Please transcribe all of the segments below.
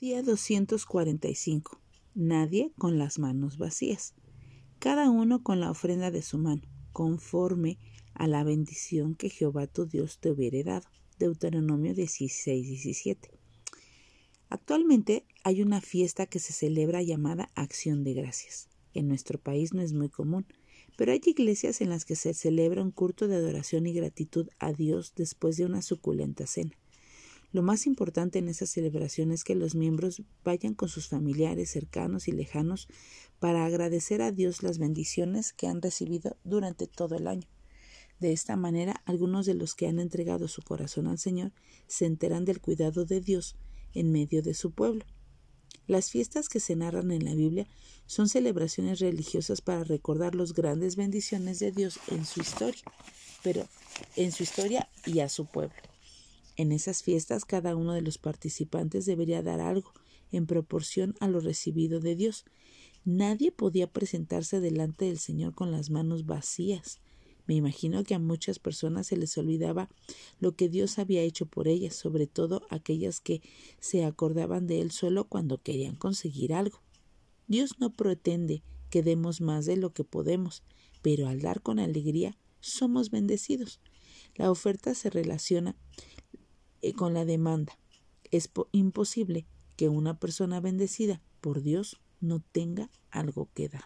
Día 245. Nadie con las manos vacías. Cada uno con la ofrenda de su mano, conforme a la bendición que Jehová tu Dios te hubiere dado. Deuteronomio 16, 17. Actualmente hay una fiesta que se celebra llamada Acción de Gracias. En nuestro país no es muy común, pero hay iglesias en las que se celebra un culto de adoración y gratitud a Dios después de una suculenta cena. Lo más importante en esa celebración es que los miembros vayan con sus familiares cercanos y lejanos para agradecer a Dios las bendiciones que han recibido durante todo el año. De esta manera, algunos de los que han entregado su corazón al Señor se enteran del cuidado de Dios en medio de su pueblo. Las fiestas que se narran en la Biblia son celebraciones religiosas para recordar las grandes bendiciones de Dios en su historia, pero en su historia y a su pueblo. En esas fiestas cada uno de los participantes debería dar algo en proporción a lo recibido de Dios. Nadie podía presentarse delante del Señor con las manos vacías. Me imagino que a muchas personas se les olvidaba lo que Dios había hecho por ellas, sobre todo aquellas que se acordaban de Él solo cuando querían conseguir algo. Dios no pretende que demos más de lo que podemos, pero al dar con alegría somos bendecidos. La oferta se relaciona con la demanda. Es imposible que una persona bendecida por Dios no tenga algo que dar.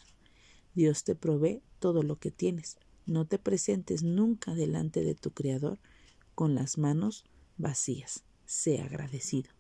Dios te provee todo lo que tienes. No te presentes nunca delante de tu Creador con las manos vacías. Sea agradecido.